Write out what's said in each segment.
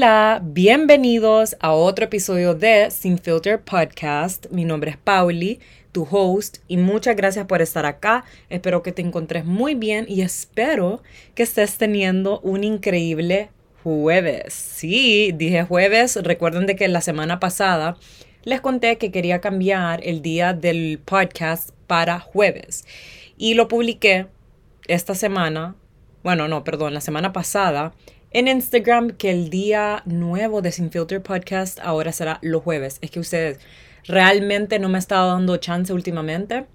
Hola, bienvenidos a otro episodio de Sin Filter Podcast. Mi nombre es Pauli, tu host, y muchas gracias por estar acá. Espero que te encontres muy bien y espero que estés teniendo un increíble jueves. Sí, dije jueves. Recuerden de que la semana pasada les conté que quería cambiar el día del podcast para jueves y lo publiqué esta semana. Bueno, no, perdón, la semana pasada en Instagram que el día nuevo de Sin Filter Podcast ahora será los jueves. Es que ustedes realmente no me han estado dando chance últimamente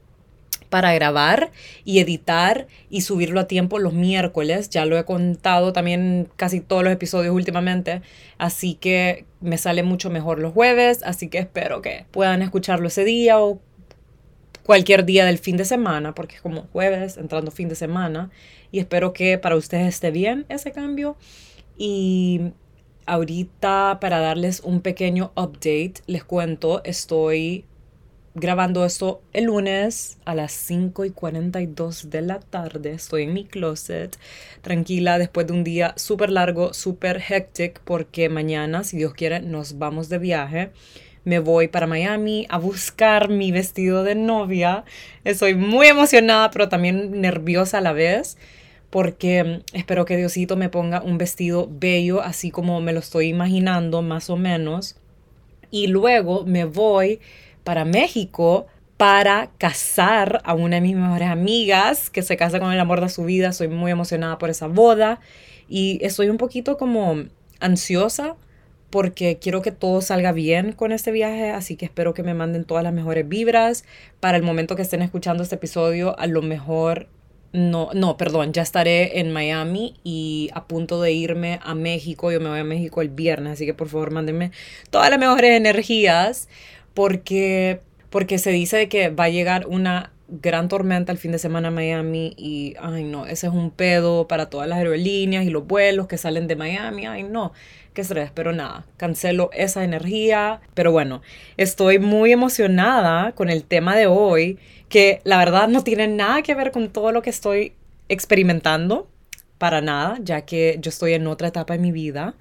para grabar y editar y subirlo a tiempo los miércoles. Ya lo he contado también casi todos los episodios últimamente. Así que me sale mucho mejor los jueves. Así que espero que puedan escucharlo ese día o cualquier día del fin de semana, porque es como jueves, entrando fin de semana. Y espero que para ustedes esté bien ese cambio. Y ahorita para darles un pequeño update, les cuento, estoy grabando esto el lunes a las 5 y 42 de la tarde. Estoy en mi closet, tranquila, después de un día súper largo, súper hectic, porque mañana, si Dios quiere, nos vamos de viaje. Me voy para Miami a buscar mi vestido de novia. Estoy muy emocionada, pero también nerviosa a la vez porque mm, espero que Diosito me ponga un vestido bello, así como me lo estoy imaginando más o menos. Y luego me voy para México para casar a una de mis mejores amigas que se casa con el amor de su vida. Soy muy emocionada por esa boda y estoy un poquito como ansiosa porque quiero que todo salga bien con este viaje, así que espero que me manden todas las mejores vibras. Para el momento que estén escuchando este episodio, a lo mejor no, no, perdón, ya estaré en Miami y a punto de irme a México. Yo me voy a México el viernes, así que por favor mándenme todas las mejores energías porque, porque se dice que va a llegar una gran tormenta el fin de semana a Miami y, ay no, ese es un pedo para todas las aerolíneas y los vuelos que salen de Miami, ay no, qué estrés, pero nada, cancelo esa energía, pero bueno, estoy muy emocionada con el tema de hoy, que la verdad no tiene nada que ver con todo lo que estoy experimentando, para nada, ya que yo estoy en otra etapa de mi vida.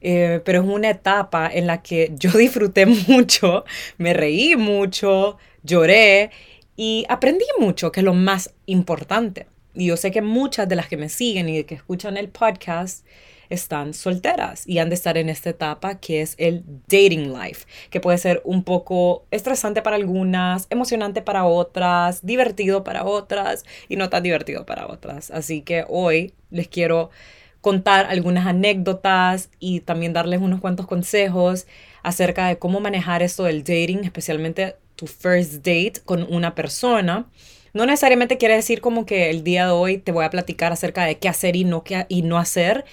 Eh, pero es una etapa en la que yo disfruté mucho, me reí mucho, lloré y aprendí mucho, que es lo más importante. Y yo sé que muchas de las que me siguen y que escuchan el podcast están solteras y han de estar en esta etapa que es el dating life, que puede ser un poco estresante para algunas, emocionante para otras, divertido para otras y no tan divertido para otras. Así que hoy les quiero contar algunas anécdotas y también darles unos cuantos consejos acerca de cómo manejar esto del dating, especialmente tu first date con una persona. No necesariamente quiere decir como que el día de hoy te voy a platicar acerca de qué hacer y no, qué, y no hacer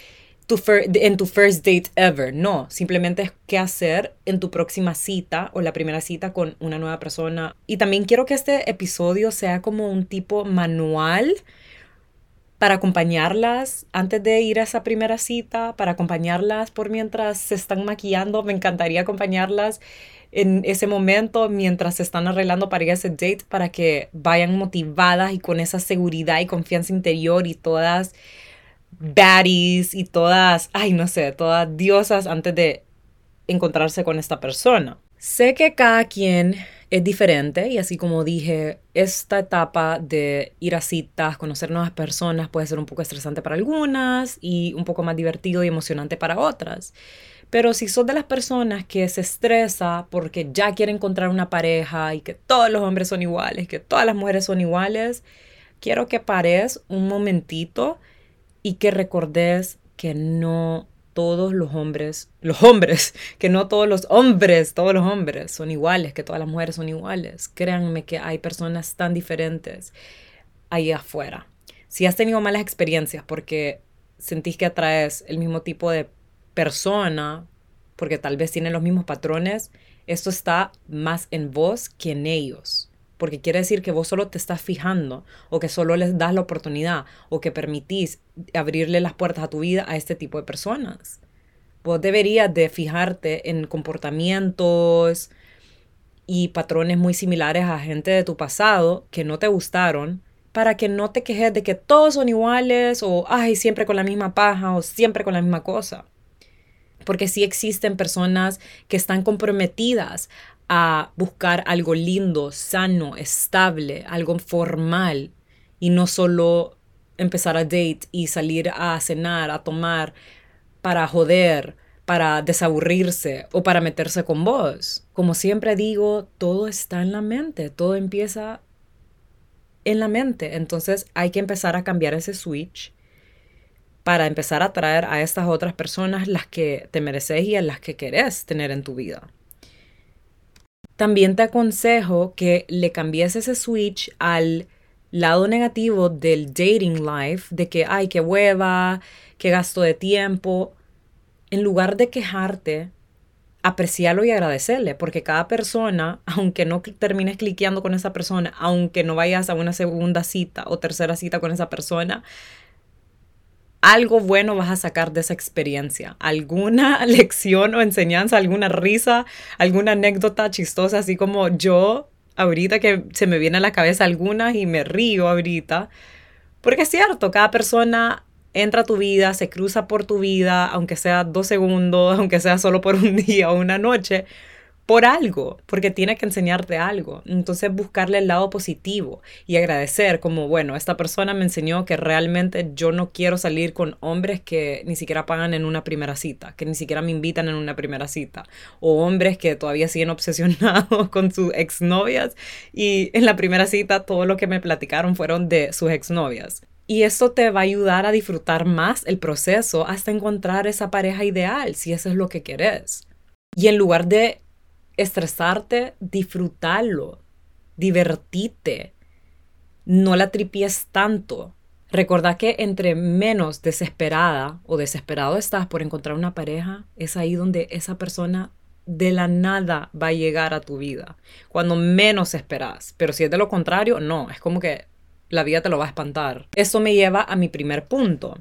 tu en tu first date ever. No, simplemente es qué hacer en tu próxima cita o la primera cita con una nueva persona. Y también quiero que este episodio sea como un tipo manual para acompañarlas antes de ir a esa primera cita, para acompañarlas por mientras se están maquillando. Me encantaría acompañarlas en ese momento mientras se están arreglando para ir a ese date para que vayan motivadas y con esa seguridad y confianza interior y todas baddies y todas, ay no sé, todas diosas antes de encontrarse con esta persona. Sé que cada quien es diferente y así como dije, esta etapa de ir a citas, conocer nuevas personas puede ser un poco estresante para algunas y un poco más divertido y emocionante para otras. Pero si sos de las personas que se estresa porque ya quiere encontrar una pareja y que todos los hombres son iguales, que todas las mujeres son iguales, quiero que pares un momentito y que recordes que no todos los hombres, los hombres, que no todos los hombres, todos los hombres son iguales, que todas las mujeres son iguales. Créanme que hay personas tan diferentes ahí afuera. Si has tenido malas experiencias porque sentís que atraes el mismo tipo de persona, porque tal vez tienen los mismos patrones, esto está más en vos que en ellos porque quiere decir que vos solo te estás fijando o que solo les das la oportunidad o que permitís abrirle las puertas a tu vida a este tipo de personas. Vos deberías de fijarte en comportamientos y patrones muy similares a gente de tu pasado que no te gustaron para que no te quejes de que todos son iguales o ay, siempre con la misma paja o siempre con la misma cosa. Porque sí existen personas que están comprometidas a buscar algo lindo, sano, estable, algo formal y no solo empezar a date y salir a cenar, a tomar para joder, para desaburrirse o para meterse con vos. Como siempre digo, todo está en la mente, todo empieza en la mente. Entonces hay que empezar a cambiar ese switch para empezar a atraer a estas otras personas las que te mereces y a las que querés tener en tu vida. También te aconsejo que le cambies ese switch al lado negativo del dating life, de que, ay, qué hueva, qué gasto de tiempo. En lugar de quejarte, apreciarlo y agradecerle, porque cada persona, aunque no termines cliqueando con esa persona, aunque no vayas a una segunda cita o tercera cita con esa persona, algo bueno vas a sacar de esa experiencia. Alguna lección o enseñanza, alguna risa, alguna anécdota chistosa, así como yo ahorita que se me viene a la cabeza algunas y me río ahorita. Porque es cierto, cada persona entra a tu vida, se cruza por tu vida, aunque sea dos segundos, aunque sea solo por un día o una noche por algo, porque tiene que enseñarte algo. Entonces buscarle el lado positivo y agradecer como, bueno, esta persona me enseñó que realmente yo no quiero salir con hombres que ni siquiera pagan en una primera cita, que ni siquiera me invitan en una primera cita, o hombres que todavía siguen obsesionados con sus exnovias y en la primera cita todo lo que me platicaron fueron de sus exnovias. Y esto te va a ayudar a disfrutar más el proceso hasta encontrar esa pareja ideal, si eso es lo que querés. Y en lugar de estresarte, disfrutarlo, divertite, no la tripies tanto. Recordá que entre menos desesperada o desesperado estás por encontrar una pareja, es ahí donde esa persona de la nada va a llegar a tu vida. Cuando menos esperas. Pero si es de lo contrario, no. Es como que la vida te lo va a espantar. Eso me lleva a mi primer punto.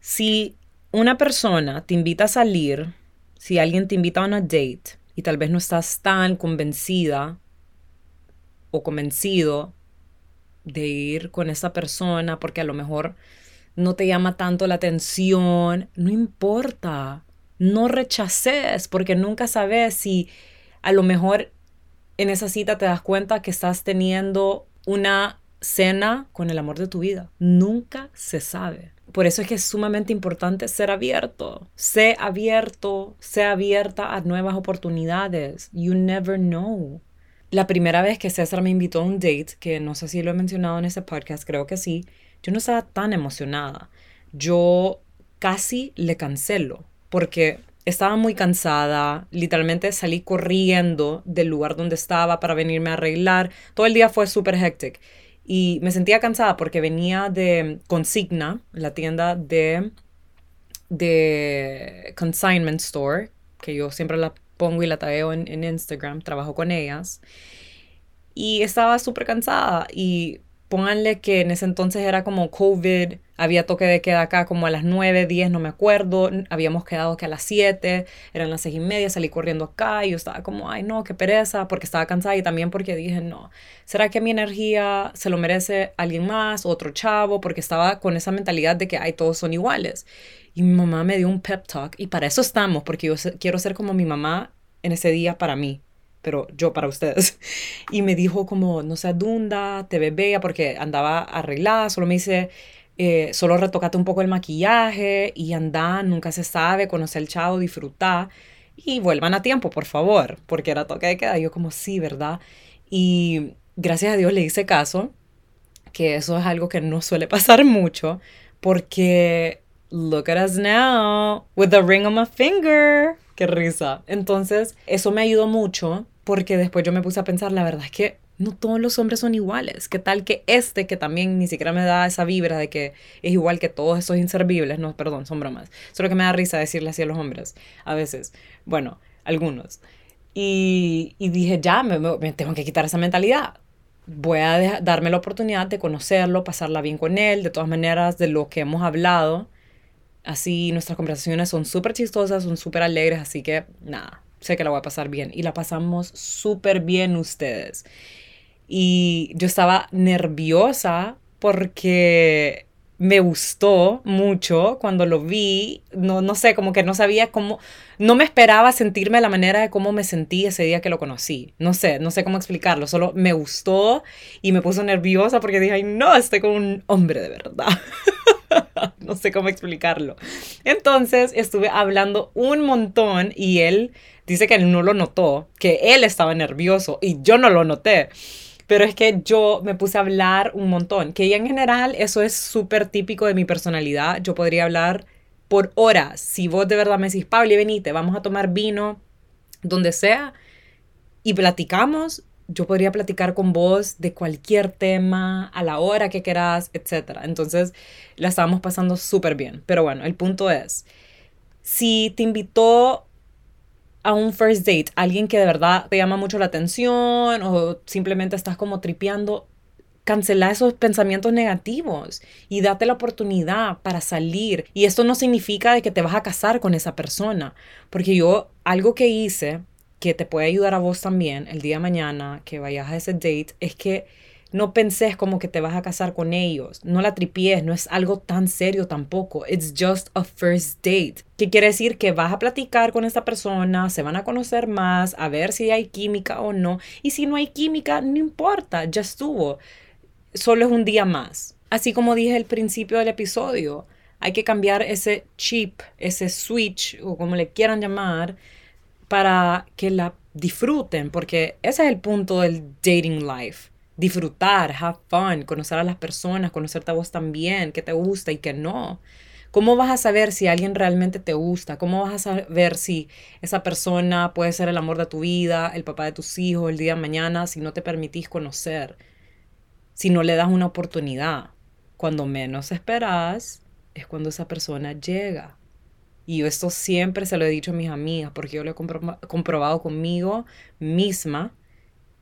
Si una persona te invita a salir si alguien te invita a una date y tal vez no estás tan convencida o convencido de ir con esa persona porque a lo mejor no te llama tanto la atención, no importa, no rechaces porque nunca sabes si a lo mejor en esa cita te das cuenta que estás teniendo una cena con el amor de tu vida. Nunca se sabe. Por eso es que es sumamente importante ser abierto. Sé abierto, sé abierta a nuevas oportunidades. You never know. La primera vez que César me invitó a un date, que no sé si lo he mencionado en ese podcast, creo que sí, yo no estaba tan emocionada. Yo casi le cancelo porque estaba muy cansada, literalmente salí corriendo del lugar donde estaba para venirme a arreglar. Todo el día fue súper hectic y me sentía cansada porque venía de Consigna, la tienda de, de Consignment Store, que yo siempre la pongo y la tagueo en, en Instagram, trabajo con ellas. Y estaba súper cansada y pónganle que en ese entonces era como COVID, había toque de queda acá como a las 9, 10, no me acuerdo, habíamos quedado que a las 7, eran las 6 y media, salí corriendo acá y yo estaba como, ay no, qué pereza, porque estaba cansada y también porque dije, no, ¿será que mi energía se lo merece alguien más, otro chavo? Porque estaba con esa mentalidad de que, ay, todos son iguales. Y mi mamá me dio un pep talk y para eso estamos, porque yo quiero ser como mi mamá en ese día para mí pero yo para ustedes. Y me dijo como, no sé, Dunda, te ves bella porque andaba arreglada, solo me dice, eh, solo retocate un poco el maquillaje y anda, nunca se sabe, conoce el chavo, disfrutar y vuelvan a tiempo, por favor, porque era toque de queda. yo como, sí, ¿verdad? Y gracias a Dios le hice caso, que eso es algo que no suele pasar mucho, porque look at us now with the ring on my finger. Qué risa. Entonces, eso me ayudó mucho porque después yo me puse a pensar, la verdad es que no todos los hombres son iguales. ¿Qué tal que este, que también ni siquiera me da esa vibra de que es igual que todos esos inservibles? No, perdón, son bromas. Solo que me da risa decirle así a los hombres a veces. Bueno, algunos. Y, dije, ya, me, tengo que quitar esa mentalidad. Voy a darme la oportunidad de conocerlo, pasarla bien con él, de todas maneras, de lo que hemos hablado Así nuestras conversaciones son súper chistosas, son súper alegres, así que nada, sé que la voy a pasar bien. Y la pasamos súper bien ustedes. Y yo estaba nerviosa porque me gustó mucho cuando lo vi. No, no sé, como que no sabía cómo, no me esperaba sentirme la manera de cómo me sentí ese día que lo conocí. No sé, no sé cómo explicarlo, solo me gustó y me puso nerviosa porque dije, ay, no, estoy con un hombre de verdad. no sé cómo explicarlo. Entonces estuve hablando un montón y él dice que no lo notó, que él estaba nervioso y yo no lo noté pero es que yo me puse a hablar un montón, que en general eso es súper típico de mi personalidad. Yo podría hablar por horas. Si vos de verdad me decís, Pablo, venite, vamos a tomar vino, donde sea, y platicamos, yo podría platicar con vos de cualquier tema, a la hora que quieras, etc. Entonces, la estábamos pasando súper bien. Pero bueno, el punto es, si te invitó a un first date, alguien que de verdad te llama mucho la atención o simplemente estás como tripeando, cancela esos pensamientos negativos y date la oportunidad para salir. Y esto no significa de que te vas a casar con esa persona, porque yo algo que hice que te puede ayudar a vos también el día de mañana que vayas a ese date es que no penses como que te vas a casar con ellos. No la tripies, no es algo tan serio tampoco. It's just a first date. ¿Qué quiere decir? Que vas a platicar con esta persona, se van a conocer más, a ver si hay química o no. Y si no hay química, no importa, ya estuvo. Solo es un día más. Así como dije al principio del episodio, hay que cambiar ese chip, ese switch o como le quieran llamar, para que la disfruten, porque ese es el punto del dating life disfrutar, have fun, conocer a las personas, conocerte a vos también, qué te gusta y qué no. ¿Cómo vas a saber si alguien realmente te gusta? ¿Cómo vas a saber si esa persona puede ser el amor de tu vida, el papá de tus hijos, el día de mañana, si no te permitís conocer? Si no le das una oportunidad. Cuando menos esperas es cuando esa persona llega. Y yo esto siempre se lo he dicho a mis amigas porque yo lo he comprobado conmigo misma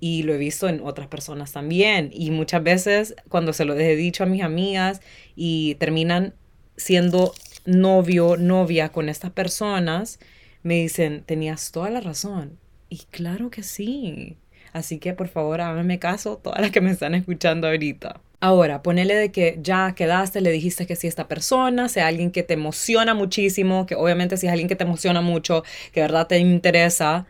y lo he visto en otras personas también. Y muchas veces cuando se lo he dicho a mis amigas y terminan siendo novio, novia con estas personas, me dicen, tenías toda la razón. Y claro que sí. Así que por favor háganme caso todas las que me están escuchando ahorita. Ahora, ponele de que ya quedaste, le dijiste que sí a esta persona, sea alguien que te emociona muchísimo, que obviamente si es alguien que te emociona mucho, que de verdad te interesa,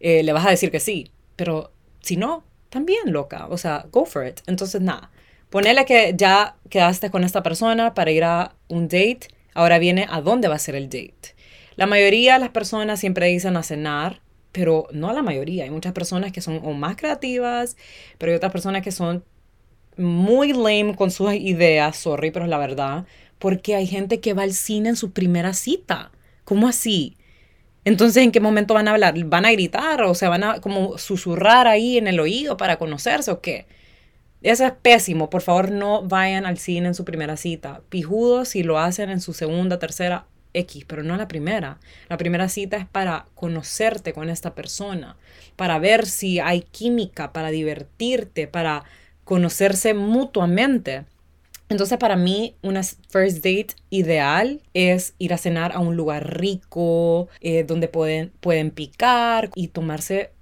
eh, le vas a decir que sí. Pero si no, también loca, o sea, go for it. Entonces, nada, ponele que ya quedaste con esta persona para ir a un date, ahora viene a dónde va a ser el date. La mayoría de las personas siempre dicen a cenar, pero no la mayoría. Hay muchas personas que son más creativas, pero hay otras personas que son muy lame con sus ideas, sorry, pero es la verdad, porque hay gente que va al cine en su primera cita. ¿Cómo así? Entonces, ¿en qué momento van a hablar? ¿Van a gritar o se van a como susurrar ahí en el oído para conocerse o qué? Eso es pésimo. Por favor, no vayan al cine en su primera cita. Pijudos si lo hacen en su segunda, tercera, X, pero no la primera. La primera cita es para conocerte con esta persona, para ver si hay química, para divertirte, para conocerse mutuamente. Entonces para mí una first date ideal es ir a cenar a un lugar rico, eh, donde pueden, pueden picar y tomarse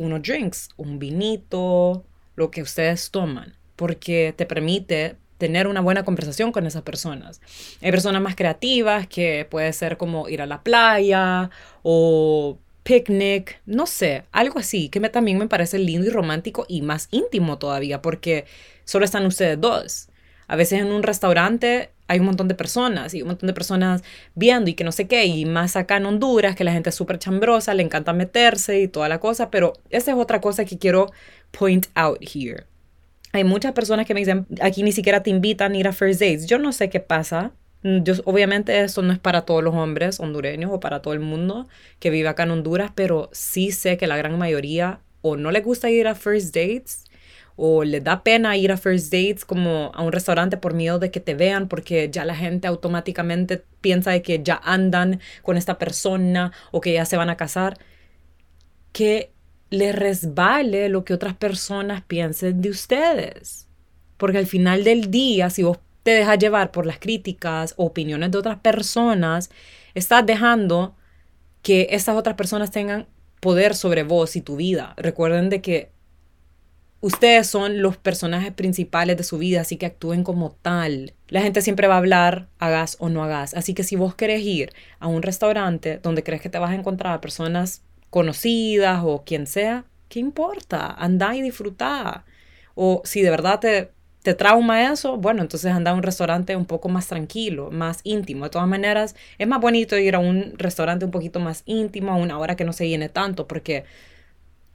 unos drinks, un vinito, lo que ustedes toman, porque te permite tener una buena conversación con esas personas. Hay personas más creativas que puede ser como ir a la playa o picnic, no sé, algo así, que me, también me parece lindo y romántico y más íntimo todavía, porque solo están ustedes dos. A veces en un restaurante hay un montón de personas y un montón de personas viendo y que no sé qué, y más acá en Honduras, que la gente es súper chambrosa, le encanta meterse y toda la cosa, pero esa es otra cosa que quiero point out here. Hay muchas personas que me dicen, aquí ni siquiera te invitan a ir a first dates. Yo no sé qué pasa. Yo, obviamente esto no es para todos los hombres hondureños o para todo el mundo que vive acá en Honduras, pero sí sé que la gran mayoría o no les gusta ir a first dates o le da pena ir a first dates como a un restaurante por miedo de que te vean porque ya la gente automáticamente piensa de que ya andan con esta persona o que ya se van a casar, que le resbale lo que otras personas piensen de ustedes. Porque al final del día, si vos te dejas llevar por las críticas o opiniones de otras personas, estás dejando que esas otras personas tengan poder sobre vos y tu vida. Recuerden de que ustedes son los personajes principales de su vida, así que actúen como tal. La gente siempre va a hablar, hagas o no hagas. Así que si vos querés ir a un restaurante donde crees que te vas a encontrar a personas conocidas o quien sea, ¿qué importa? Anda y disfruta. O si de verdad te, te trauma eso, bueno, entonces anda a un restaurante un poco más tranquilo, más íntimo. De todas maneras, es más bonito ir a un restaurante un poquito más íntimo a una hora que no se llene tanto, porque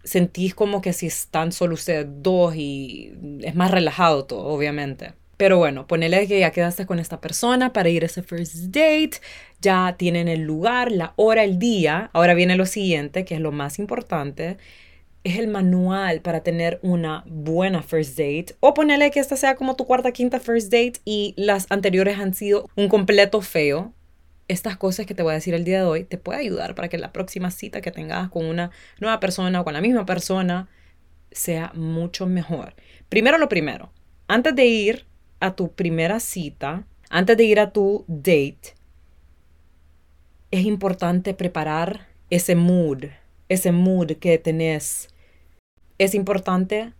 sentís como que si están solo ustedes dos y es más relajado todo, obviamente. Pero bueno, ponele que ya quedaste con esta persona para ir a ese first date, ya tienen el lugar, la hora, el día. Ahora viene lo siguiente, que es lo más importante. Es el manual para tener una buena first date. O ponele que esta sea como tu cuarta, quinta first date y las anteriores han sido un completo feo estas cosas que te voy a decir el día de hoy te puede ayudar para que la próxima cita que tengas con una nueva persona o con la misma persona sea mucho mejor. Primero lo primero, antes de ir a tu primera cita, antes de ir a tu date, es importante preparar ese mood, ese mood que tenés. Es importante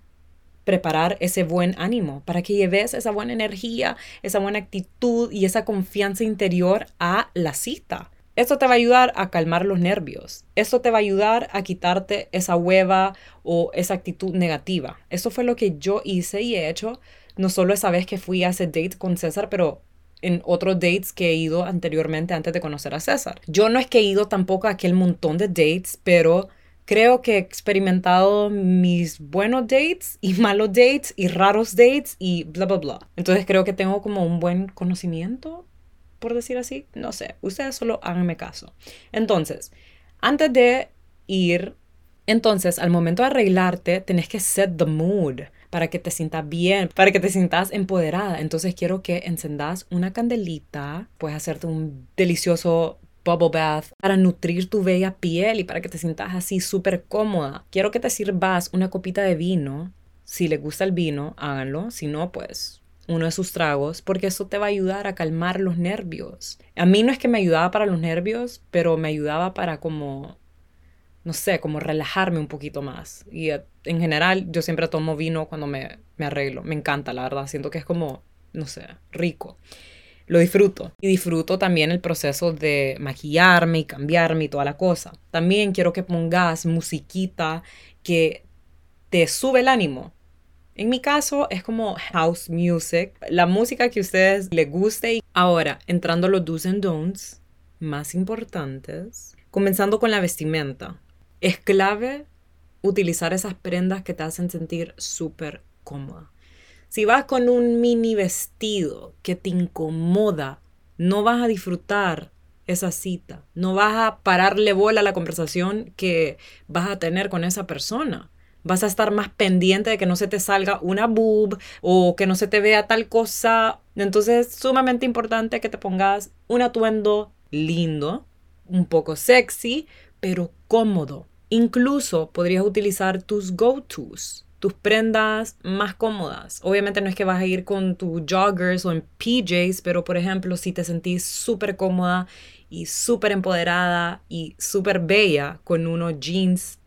preparar ese buen ánimo, para que lleves esa buena energía, esa buena actitud y esa confianza interior a la cita. Esto te va a ayudar a calmar los nervios. Esto te va a ayudar a quitarte esa hueva o esa actitud negativa. Eso fue lo que yo hice y he hecho, no solo esa vez que fui a ese date con César, pero en otros dates que he ido anteriormente antes de conocer a César. Yo no es que he ido tampoco a aquel montón de dates, pero creo que he experimentado mis buenos dates y malos dates y raros dates y bla, bla, bla. Entonces creo que tengo como un buen conocimiento, por decir así. No sé, ustedes solo háganme caso. Entonces, antes de ir, entonces al momento de arreglarte, tenés que set the mood para que te sientas bien, para que te sientas empoderada. Entonces quiero que encendas una candelita, puedes hacerte un delicioso bubble bath para nutrir tu bella piel y para que te sientas así súper cómoda. Quiero que te sirvas una copita de vino. Si les gusta el vino, háganlo. Si no, pues uno de sus tragos, porque eso te va a ayudar a calmar los nervios. A mí no es que me ayudaba para los nervios, pero me ayudaba para como, no sé, como relajarme un poquito más. Y eh, en general yo siempre tomo vino cuando me, me arreglo. Me encanta, la verdad. Siento que es como, no sé, rico lo disfruto. Y disfruto también el proceso de maquillarme y cambiarme y toda la cosa. También quiero que pongas musiquita que te sube el ánimo. En mi caso es como house music, la música que a ustedes les guste. Ahora, entrando a los do's and don'ts más importantes, comenzando con la vestimenta. Es clave utilizar esas prendas que te hacen sentir súper cómoda. Si vas con un mini vestido que te incomoda, no vas a disfrutar esa cita, no vas a pararle bola a la conversación que vas a tener con esa persona. Vas a estar más pendiente de que no se te salga una boob o que no se te vea tal cosa. Entonces es sumamente importante que te pongas un atuendo lindo, un poco sexy, pero cómodo. Incluso podrías utilizar tus go-tos tus prendas más cómodas. Obviamente no es que vas a ir con tus joggers o en PJs, pero por ejemplo, si te sentís súper cómoda y súper empoderada y súper bella con unos jeans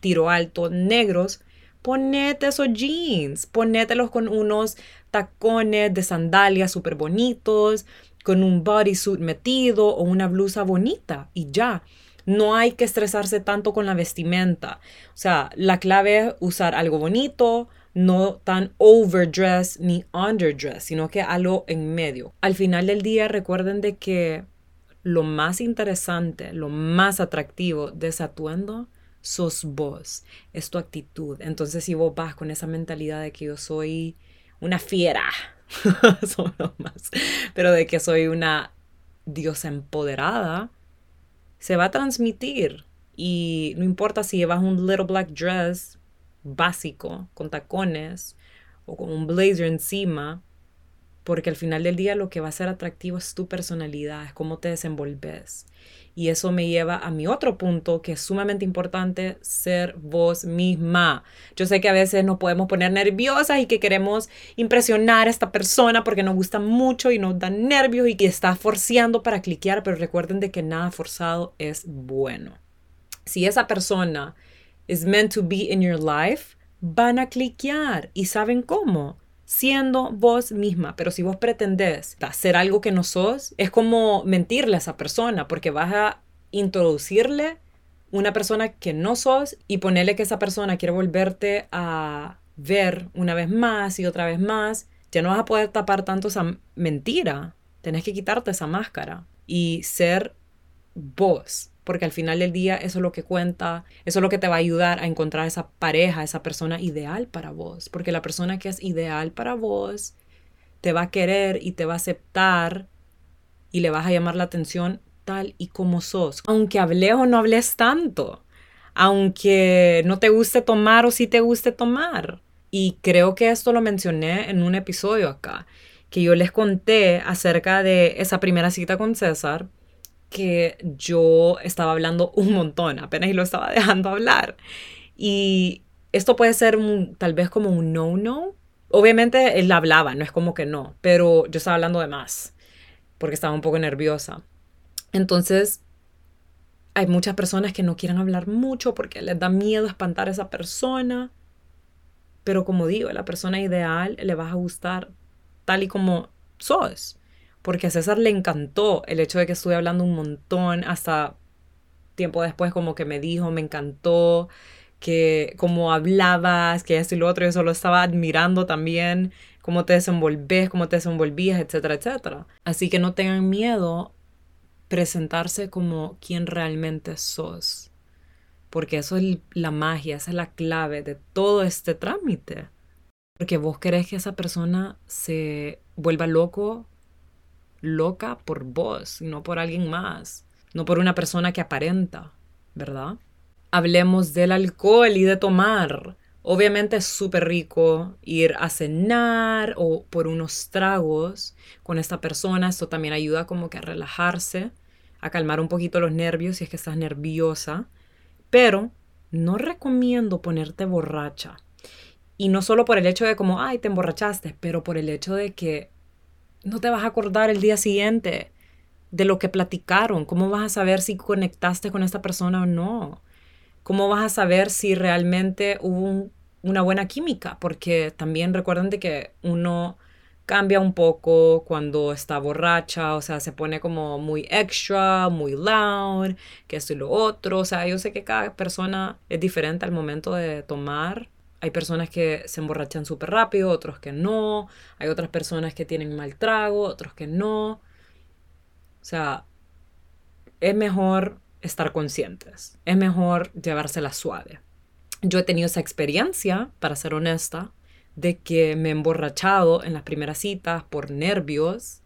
tiro alto negros, ponete esos jeans, ponételos con unos tacones de sandalias súper bonitos, con un bodysuit metido o una blusa bonita y ya. No hay que estresarse tanto con la vestimenta. O sea, la clave es usar algo bonito, no tan overdress ni underdress, sino que algo en medio. Al final del día recuerden de que lo más interesante, lo más atractivo de ese atuendo sos vos, es tu actitud. Entonces si vos vas con esa mentalidad de que yo soy una fiera, más, pero de que soy una diosa empoderada, se va a transmitir. Y no importa si llevas un little black dress básico, con tacones, o con un blazer encima, porque al final del día lo que va a ser atractivo es tu personalidad, es cómo te desenvolves. Y eso me lleva a mi otro punto, que es sumamente importante, ser vos misma. Yo sé que a veces nos podemos poner nerviosas y que queremos impresionar a esta persona porque nos gusta mucho y nos da nervios y que está forceando para cliquear, pero recuerden de que nada forzado es bueno. Si esa persona is meant to be in your life, van a cliquear y saben cómo siendo vos misma, pero si vos pretendés hacer algo que no sos, es como mentirle a esa persona, porque vas a introducirle una persona que no sos y ponerle que esa persona quiere volverte a ver una vez más y otra vez más, ya no vas a poder tapar tanto esa mentira. Tenés que quitarte esa máscara y ser vos, porque al final del día eso es lo que cuenta, eso es lo que te va a ayudar a encontrar esa pareja, esa persona ideal para vos, porque la persona que es ideal para vos te va a querer y te va a aceptar y le vas a llamar la atención tal y como sos, aunque hables o no hables tanto, aunque no te guste tomar o sí te guste tomar. Y creo que esto lo mencioné en un episodio acá, que yo les conté acerca de esa primera cita con César que yo estaba hablando un montón, apenas y lo estaba dejando hablar. Y esto puede ser tal vez como un no-no. Obviamente él hablaba, no es como que no, pero yo estaba hablando de más, porque estaba un poco nerviosa. Entonces, hay muchas personas que no quieren hablar mucho porque les da miedo espantar a esa persona. Pero como digo, la persona ideal le va a gustar tal y como sos porque a César le encantó el hecho de que estuve hablando un montón, hasta tiempo después como que me dijo, me encantó, que cómo hablabas, que esto y lo otro, yo solo estaba admirando también cómo te desenvolves, cómo te desenvolvías, etcétera, etcétera. Así que no tengan miedo presentarse como quien realmente sos, porque eso es la magia, esa es la clave de todo este trámite. Porque vos querés que esa persona se vuelva loco loca por vos y no por alguien más, no por una persona que aparenta, ¿verdad? Hablemos del alcohol y de tomar. Obviamente es súper rico ir a cenar o por unos tragos con esta persona. Esto también ayuda como que a relajarse, a calmar un poquito los nervios si es que estás nerviosa. Pero no recomiendo ponerte borracha. Y no solo por el hecho de como, ay, te emborrachaste, pero por el hecho de que no te vas a acordar el día siguiente de lo que platicaron. ¿Cómo vas a saber si conectaste con esta persona o no? ¿Cómo vas a saber si realmente hubo una buena química? Porque también recuerden de que uno cambia un poco cuando está borracha, o sea, se pone como muy extra, muy loud, que esto y lo otro. O sea, yo sé que cada persona es diferente al momento de tomar hay personas que se emborrachan súper rápido, otros que no. Hay otras personas que tienen mal trago, otros que no. O sea, es mejor estar conscientes. Es mejor llevársela suave. Yo he tenido esa experiencia, para ser honesta, de que me he emborrachado en las primeras citas por nervios.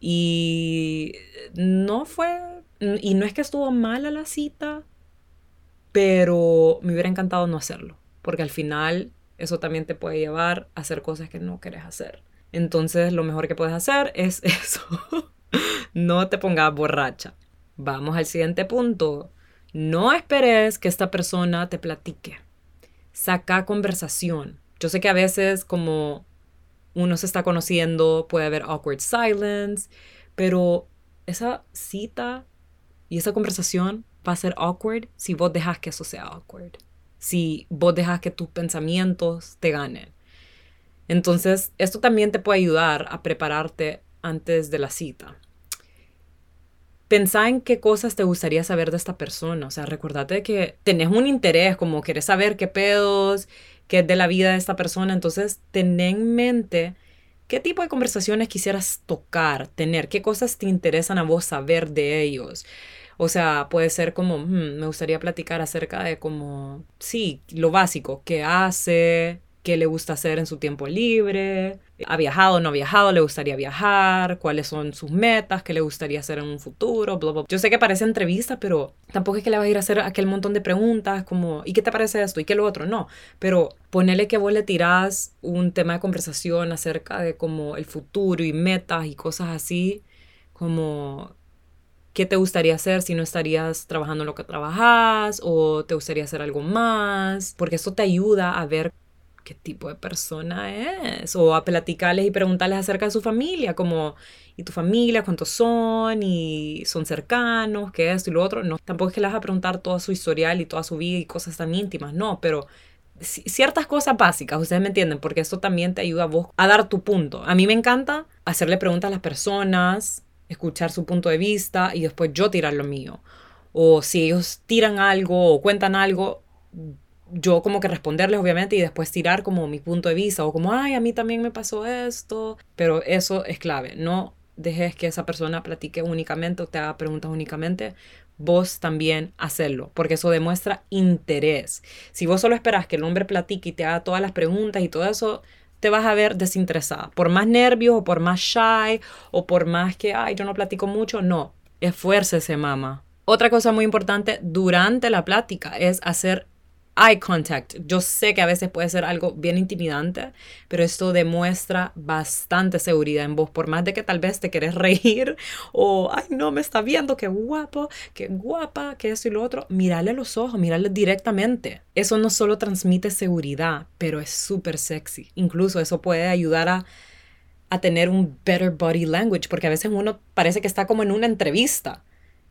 Y no fue. Y no es que estuvo mala la cita, pero me hubiera encantado no hacerlo porque al final eso también te puede llevar a hacer cosas que no quieres hacer. Entonces lo mejor que puedes hacer es eso. no te pongas borracha. Vamos al siguiente punto. No esperes que esta persona te platique. Saca conversación. Yo sé que a veces como uno se está conociendo puede haber awkward silence, pero esa cita y esa conversación va a ser awkward si vos dejas que eso sea awkward si vos dejas que tus pensamientos te ganen. Entonces, esto también te puede ayudar a prepararte antes de la cita. Pensá en qué cosas te gustaría saber de esta persona. O sea, recordate que tenés un interés, como querés saber qué pedos, qué es de la vida de esta persona. Entonces, ten en mente qué tipo de conversaciones quisieras tocar, tener, qué cosas te interesan a vos saber de ellos. O sea, puede ser como, hmm, me gustaría platicar acerca de como, sí, lo básico, qué hace, qué le gusta hacer en su tiempo libre, ha viajado no ha viajado, le gustaría viajar, cuáles son sus metas, qué le gustaría hacer en un futuro, bla, bla. Yo sé que parece entrevista, pero tampoco es que le vas a ir a hacer aquel montón de preguntas como, ¿y qué te parece esto? ¿Y qué lo otro? No, pero ponele que vos le tirás un tema de conversación acerca de como el futuro y metas y cosas así, como ¿Qué te gustaría hacer si no estarías trabajando lo que trabajas? ¿O te gustaría hacer algo más? Porque eso te ayuda a ver qué tipo de persona es. O a platicarles y preguntarles acerca de su familia, como, ¿y tu familia? ¿Cuántos son? ¿Y son cercanos? ¿Qué es esto y lo otro? No, tampoco es que le vas a preguntar todo su historial y toda su vida y cosas tan íntimas, no, pero ciertas cosas básicas, ustedes me entienden, porque esto también te ayuda a vos a dar tu punto. A mí me encanta hacerle preguntas a las personas, escuchar su punto de vista y después yo tirar lo mío. O si ellos tiran algo o cuentan algo, yo como que responderles obviamente y después tirar como mi punto de vista o como, ay, a mí también me pasó esto. Pero eso es clave, no dejes que esa persona platique únicamente o te haga preguntas únicamente, vos también hacerlo, porque eso demuestra interés. Si vos solo esperas que el hombre platique y te haga todas las preguntas y todo eso, te vas a ver desinteresada. Por más nervios o por más shy o por más que, ay, yo no platico mucho, no, esfuércese, mamá. Otra cosa muy importante durante la plática es hacer eye contact. Yo sé que a veces puede ser algo bien intimidante, pero esto demuestra bastante seguridad en vos. Por más de que tal vez te querés reír o, ay, no, me está viendo, qué guapo, qué guapa, que esto y lo otro, mirarle los ojos, mirarle directamente. Eso no solo transmite seguridad, pero es súper sexy. Incluso eso puede ayudar a a tener un better body language, porque a veces uno parece que está como en una entrevista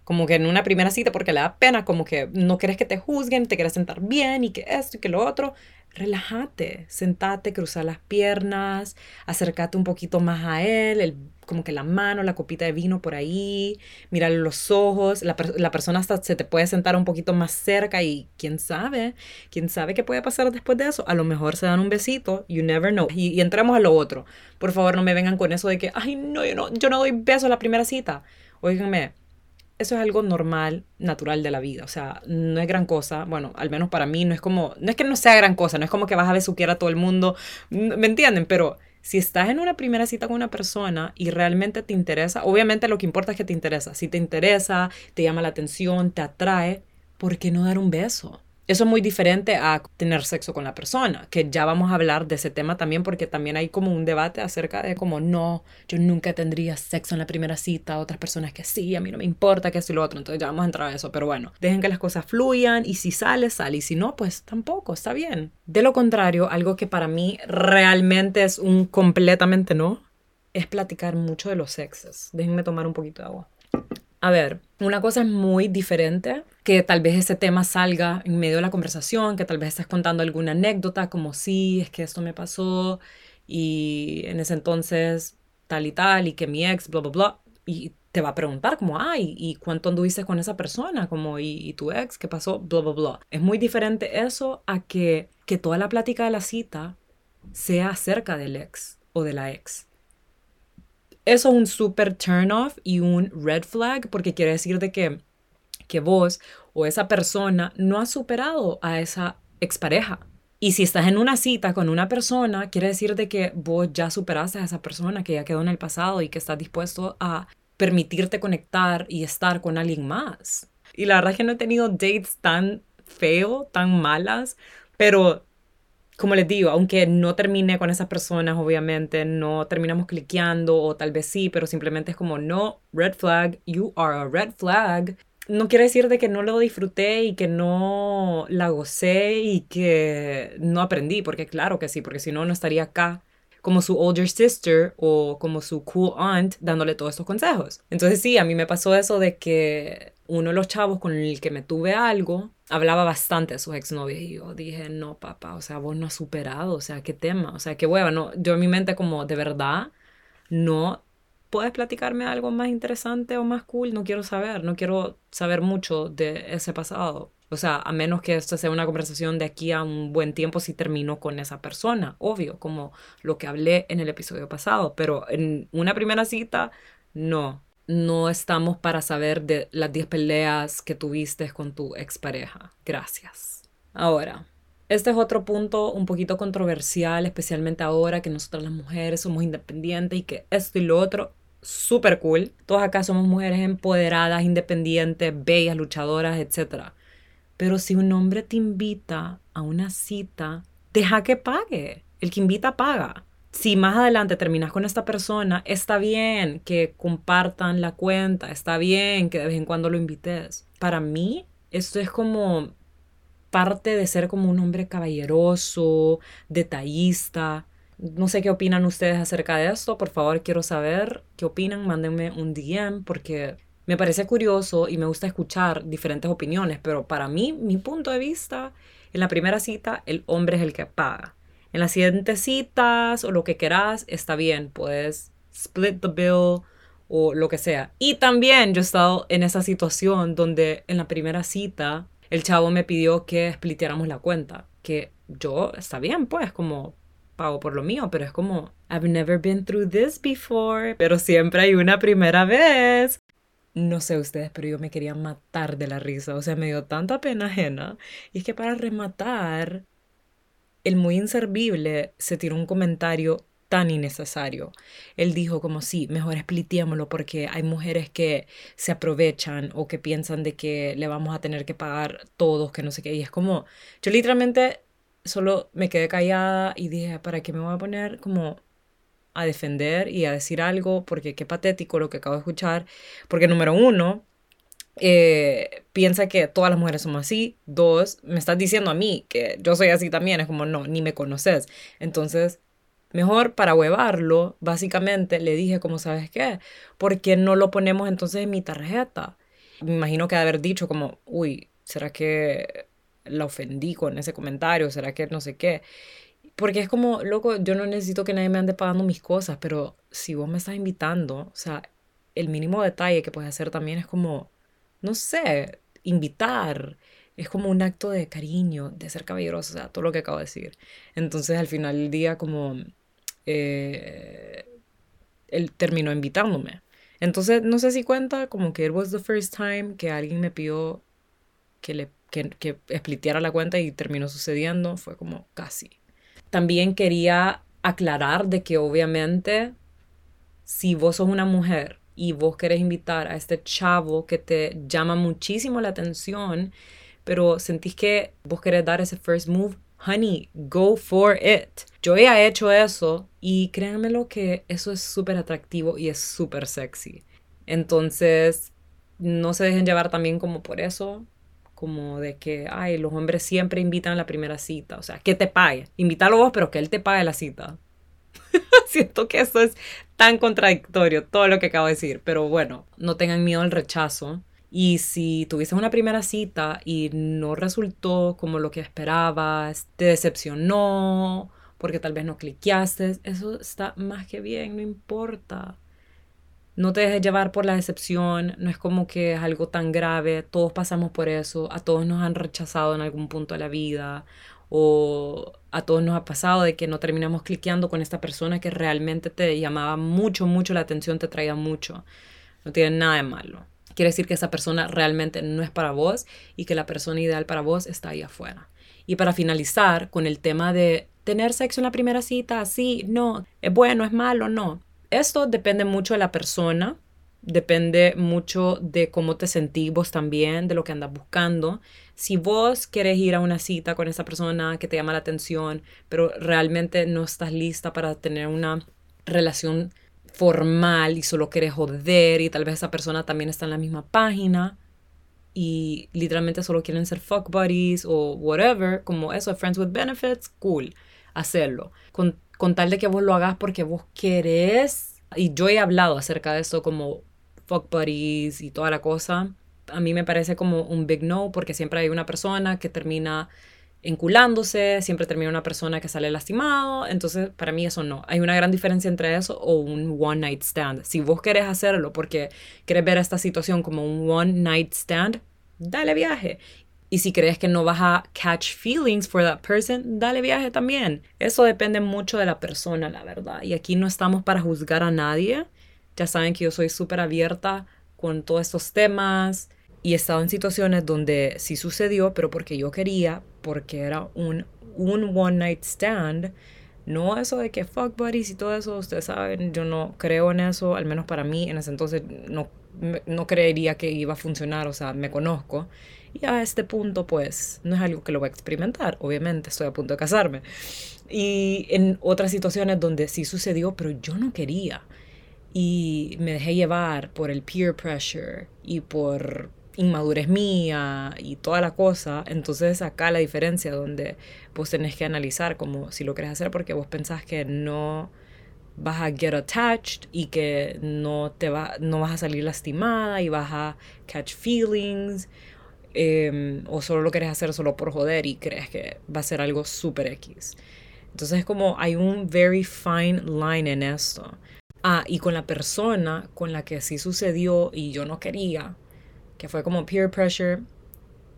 como que en una primera cita porque le da pena, como que no quieres que te juzguen, te quieres sentar bien y que esto y que lo otro. Relájate, sentate, cruza las piernas, acércate un poquito más a él, el, como que la mano, la copita de vino por ahí, mírale los ojos, la, la persona hasta se te puede sentar un poquito más cerca y quién sabe, quién sabe qué puede pasar después de eso. A lo mejor se dan un besito, you never know. Y, entremos a lo otro. Por favor, no me vengan con eso de que, ay, no, yo no, yo no doy beso a la primera cita. Óiganme, eso es algo normal, natural de la vida. O sea, no es gran cosa. Bueno, al menos para mí no es como, no es que no sea gran cosa, no es como que vas a besuquear a todo el mundo. ¿Me entienden? Pero si estás en una primera cita con una persona y realmente te interesa, obviamente lo que importa es que te interesa. Si te interesa, te llama la atención, te atrae, ¿por qué no dar un beso? Eso es muy diferente a tener sexo con la persona, que ya vamos a hablar de ese tema también porque también hay como un debate acerca de como no, yo nunca tendría sexo en la primera cita, otras personas que sí, a mí no me importa que y lo otro, entonces ya vamos a entrar a eso, pero bueno, dejen que las cosas fluyan y si sale, sale y si no, pues tampoco, está bien. De lo contrario, algo que para mí realmente es un completamente no, es platicar mucho de los sexos. Déjenme tomar un poquito de agua. A ver, una cosa es muy diferente, que tal vez ese tema salga en medio de la conversación, que tal vez estés contando alguna anécdota como sí, es que esto me pasó y en ese entonces tal y tal y que mi ex, bla, bla, bla, y te va a preguntar como, ay, ¿y cuánto anduviste con esa persona? Como, ¿y, y tu ex? ¿Qué pasó? Bla, bla, bla. Es muy diferente eso a que, que toda la plática de la cita sea acerca del ex o de la ex. Eso es un super turn off y un red flag porque quiere decir de que, que vos o esa persona no ha superado a esa expareja. Y si estás en una cita con una persona, quiere decir de que vos ya superaste a esa persona que ya quedó en el pasado y que estás dispuesto a permitirte conectar y estar con alguien más. Y la verdad es que no he tenido dates tan feo, tan malas, pero como les digo, aunque no termine con esas personas, obviamente, no terminamos cliqueando o tal vez sí, pero simplemente es como, no, red flag, you are a red flag. No quiere decir de que no lo disfruté y que no la gocé y que no aprendí, porque claro que sí, porque si no, no estaría acá como su older sister o como su cool aunt dándole todos estos consejos. Entonces sí, a mí me pasó eso de que uno de los chavos con el que me tuve algo hablaba bastante de sus exnovias y yo dije, no, papá, o sea, vos no has superado, o sea, qué tema, o sea, qué hueva, no, yo en mi mente como, de verdad, no puedes platicarme algo más interesante o más cool, no quiero saber, no quiero saber mucho de ese pasado. O sea, a menos que esto sea una conversación de aquí a un buen tiempo si termino con esa persona, obvio, como lo que hablé en el episodio pasado, pero en una primera cita, no, no estamos para saber de las 10 peleas que tuviste con tu expareja. Gracias. Ahora, este es otro punto un poquito controversial, especialmente ahora que nosotras las mujeres somos independientes y que esto y lo otro, súper cool. Todas acá somos mujeres empoderadas, independientes, bellas, luchadoras, etc. Pero si un hombre te invita a una cita, deja que pague. El que invita paga si más adelante terminas con esta persona, está bien que compartan la cuenta, está bien que de vez en cuando lo invites. Para mí, esto es como parte de ser como un hombre caballeroso, detallista. No sé qué opinan ustedes acerca de esto. Por favor, quiero saber qué opinan. Mándenme un DM porque me parece curioso y me gusta escuchar diferentes opiniones. Pero para mí, mi punto de vista en la primera cita el hombre es el que paga. En las siguientes citas o lo que quieras, está bien, puedes split the bill o lo que sea. Y también yo he estado en esa situación donde en la primera cita el chavo me pidió que splitiéramos la cuenta, que yo, está bien, pues, como pago por lo mío, pero es como, I've never been through this before, pero siempre hay una primera vez. No sé ustedes, pero yo me quería matar de la risa, o sea, me dio tanta pena ajena. Y es que para rematar, el muy inservible se tiró un comentario tan innecesario. Él dijo como sí, mejor expliquémoslo porque hay mujeres que se aprovechan o que piensan de que le vamos a tener que pagar todos, que no sé qué. Y es como, yo literalmente solo me quedé callada y dije, ¿para qué me voy a poner como a defender y a decir algo? Porque qué patético lo que acabo de escuchar. Porque número uno, eh, piensa que todas las mujeres somos así. Dos, me estás diciendo a mí que yo soy así también. Es como, no, ni me conoces. Entonces, mejor para huevarlo, básicamente le dije, como sabes qué, ¿por qué no lo ponemos entonces en mi tarjeta? Me imagino que de haber dicho como, uy, ¿será que la ofendí con ese comentario? ¿Será que no sé qué? Porque es como, loco, yo no necesito que nadie me ande pagando mis cosas, pero si vos me estás invitando, o sea, el mínimo detalle que puedes hacer también es como, no sé, invitar. Es como un acto de cariño, de ser caballeroso, o sea, todo lo que acabo de decir. Entonces, al final del día, como eh, él terminó invitándome. Entonces, no sé si cuenta como que it was the first time que alguien me pidió que le que, que la cuenta y terminó sucediendo. Fue como casi. También quería aclarar de que obviamente si vos sos una mujer y vos querés invitar a este chavo que te llama muchísimo la atención, pero sentís que vos querés dar ese first move, honey, go for it. Yo ya he hecho eso y créanme lo que eso es súper atractivo y es súper sexy. Entonces, no se dejen llevar también como por eso, como de que, ay, los hombres siempre invitan a la primera cita. O sea, que te pague. Invítalo vos, pero que él te pague la cita. Siento que eso es tan contradictorio, todo lo que acabo de decir. Pero bueno, no tengan miedo al rechazo. Y si tuviste una primera cita y no resultó como lo que esperabas, te decepcionó, porque tal vez no cliqueaste, eso está más que bien, no importa. No te dejes llevar por la decepción, no es como que es algo tan grave, todos pasamos por eso, a todos nos han rechazado en algún punto de la vida, o a todos nos ha pasado de que no terminamos cliqueando con esta persona que realmente te llamaba mucho, mucho la atención, te traía mucho. No tiene nada de malo. Quiere decir que esa persona realmente no es para vos y que la persona ideal para vos está ahí afuera. Y para finalizar con el tema de tener sexo en la primera cita, sí, no, es bueno, es malo, no. Esto depende mucho de la persona, depende mucho de cómo te sentís vos también, de lo que andas buscando. Si vos quieres ir a una cita con esa persona que te llama la atención, pero realmente no estás lista para tener una relación formal y solo quieres joder y tal vez esa persona también está en la misma página y literalmente solo quieren ser fuck buddies o whatever, como eso, friends with benefits, cool, hacerlo. Con, con tal de que vos lo hagas porque vos querés. Y yo he hablado acerca de eso como fuck buddies y toda la cosa, a mí me parece como un big no porque siempre hay una persona que termina enculándose, siempre termina una persona que sale lastimado, entonces para mí eso no. Hay una gran diferencia entre eso o un one night stand. Si vos querés hacerlo porque querés ver esta situación como un one night stand, dale viaje. Y si crees que no vas a catch feelings for that person, dale viaje también. Eso depende mucho de la persona, la verdad. Y aquí no estamos para juzgar a nadie. Ya saben que yo soy súper abierta con todos estos temas y he estado en situaciones donde sí sucedió, pero porque yo quería, porque era un, un one night stand. No eso de que fuck buddies y todo eso, ustedes saben, yo no creo en eso, al menos para mí en ese entonces no, no creería que iba a funcionar, o sea, me conozco. Y a este punto, pues, no es algo que lo voy a experimentar, obviamente, estoy a punto de casarme. Y en otras situaciones donde sí sucedió, pero yo no quería y me dejé llevar por el peer pressure y por inmadurez mía y toda la cosa, entonces acá la diferencia donde vos tenés que analizar como si lo querés hacer porque vos pensás que no vas a get attached y que no te va no vas a salir lastimada y vas a catch feelings em, o solo lo quieres hacer solo por joder y crees que va a ser algo súper X. Entonces es como hay un very fine line en esto. Ah, y con la persona con la que sí sucedió y yo no quería, que fue como peer pressure,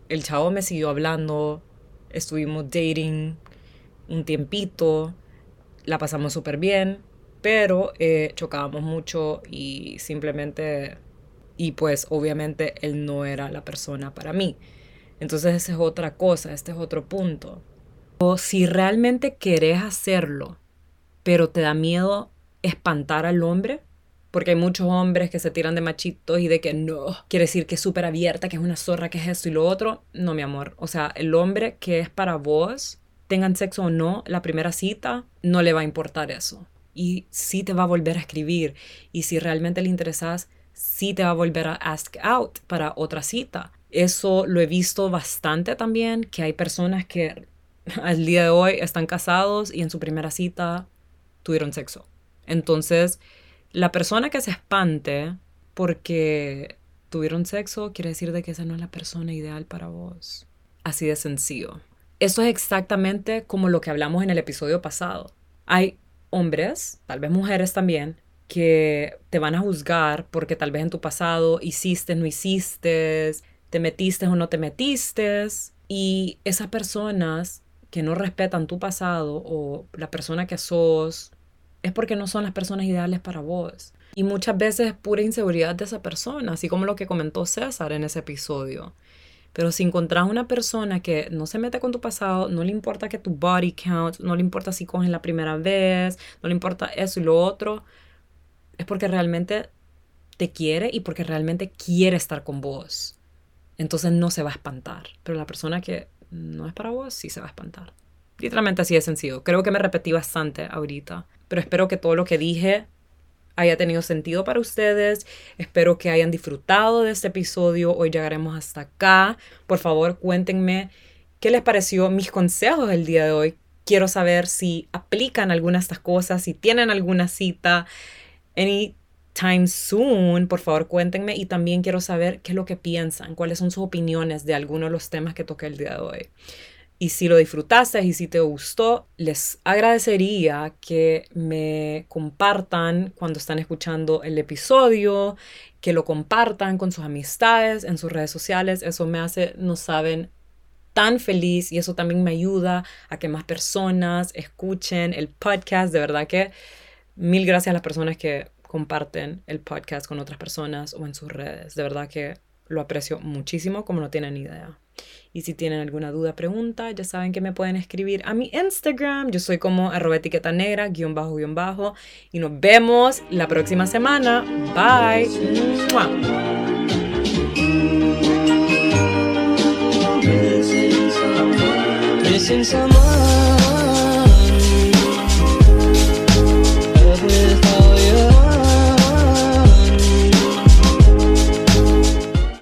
el chavo me siguió hablando, estuvimos dating un tiempito, la pasamos súper bien, pero eh, chocábamos mucho y simplemente, y pues obviamente él no era la persona para mí. Entonces esa es otra cosa, este es otro punto. O si realmente querés hacerlo, pero te da miedo espantar al hombre, porque hay muchos hombres que se tiran de machitos y de que no, quiere decir que es súper abierta, que es una zorra, que es esto y lo otro. No, mi amor. O sea, el hombre que es para vos, tengan sexo o no, la primera cita, no le va a importar eso. Y sí te va a volver a escribir. Y si realmente le interesas, sí te va a volver a ask out para otra cita. Eso lo he visto bastante también, que hay personas que al día de hoy están casados y en su primera cita tuvieron sexo. Entonces, la persona que se espante porque tuvieron sexo quiere decir de que esa no es la persona ideal para vos. Así de sencillo. Eso es exactamente como lo que hablamos en el episodio pasado. Hay hombres, tal vez mujeres también, que te van a juzgar porque tal vez en tu pasado hiciste, no hiciste, te metiste o no te metiste. Y esas personas que no respetan tu pasado o la persona que sos es porque no son las personas ideales para vos. Y muchas veces es pura inseguridad de esa persona, así como lo que comentó César en ese episodio. Pero si encontrás una persona que no se mete con tu pasado, no le importa que tu body count, no le importa si cogen la primera vez, no le importa eso y lo otro, es porque realmente te quiere y porque realmente quiere estar con vos. Entonces no se va a espantar. Pero la persona que no es para vos, sí se va a espantar. Literalmente así de sencillo. Creo que me repetí bastante ahorita pero espero que todo lo que dije haya tenido sentido para ustedes. Espero que hayan disfrutado de este episodio. Hoy llegaremos hasta acá. Por favor, cuéntenme qué les pareció mis consejos del día de hoy. Quiero saber si aplican algunas de estas cosas, si tienen alguna cita anytime soon. Por favor, cuéntenme. Y también quiero saber qué es lo que piensan, cuáles son sus opiniones de algunos de los temas que toqué el día de hoy. Y si lo disfrutaste y si te gustó, les agradecería que me compartan cuando están escuchando el episodio, que lo compartan con sus amistades en sus redes sociales. Eso me hace, no saben, tan feliz y eso también me ayuda a que más personas escuchen el podcast. De verdad que mil gracias a las personas que comparten el podcast con otras personas o en sus redes. De verdad que lo aprecio muchísimo como no tienen idea. Y si tienen alguna duda, pregunta, ya saben que me pueden escribir a mi Instagram. Yo soy como arroba etiqueta negra, guion bajo, guion bajo. Y nos vemos la próxima semana. Bye.